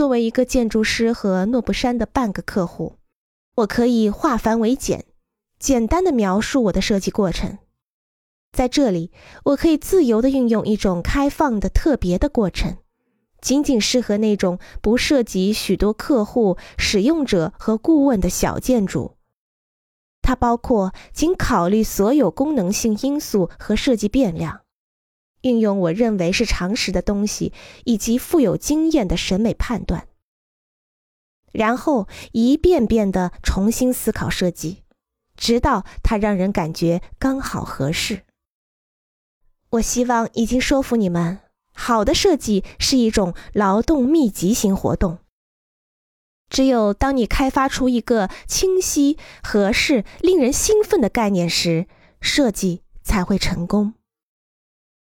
作为一个建筑师和诺布山的半个客户，我可以化繁为简，简单的描述我的设计过程。在这里，我可以自由地运用一种开放的、特别的过程，仅仅适合那种不涉及许多客户、使用者和顾问的小建筑。它包括仅考虑所有功能性因素和设计变量。运用我认为是常识的东西，以及富有经验的审美判断，然后一遍遍地重新思考设计，直到它让人感觉刚好合适。我希望已经说服你们，好的设计是一种劳动密集型活动。只有当你开发出一个清晰、合适、令人兴奋的概念时，设计才会成功。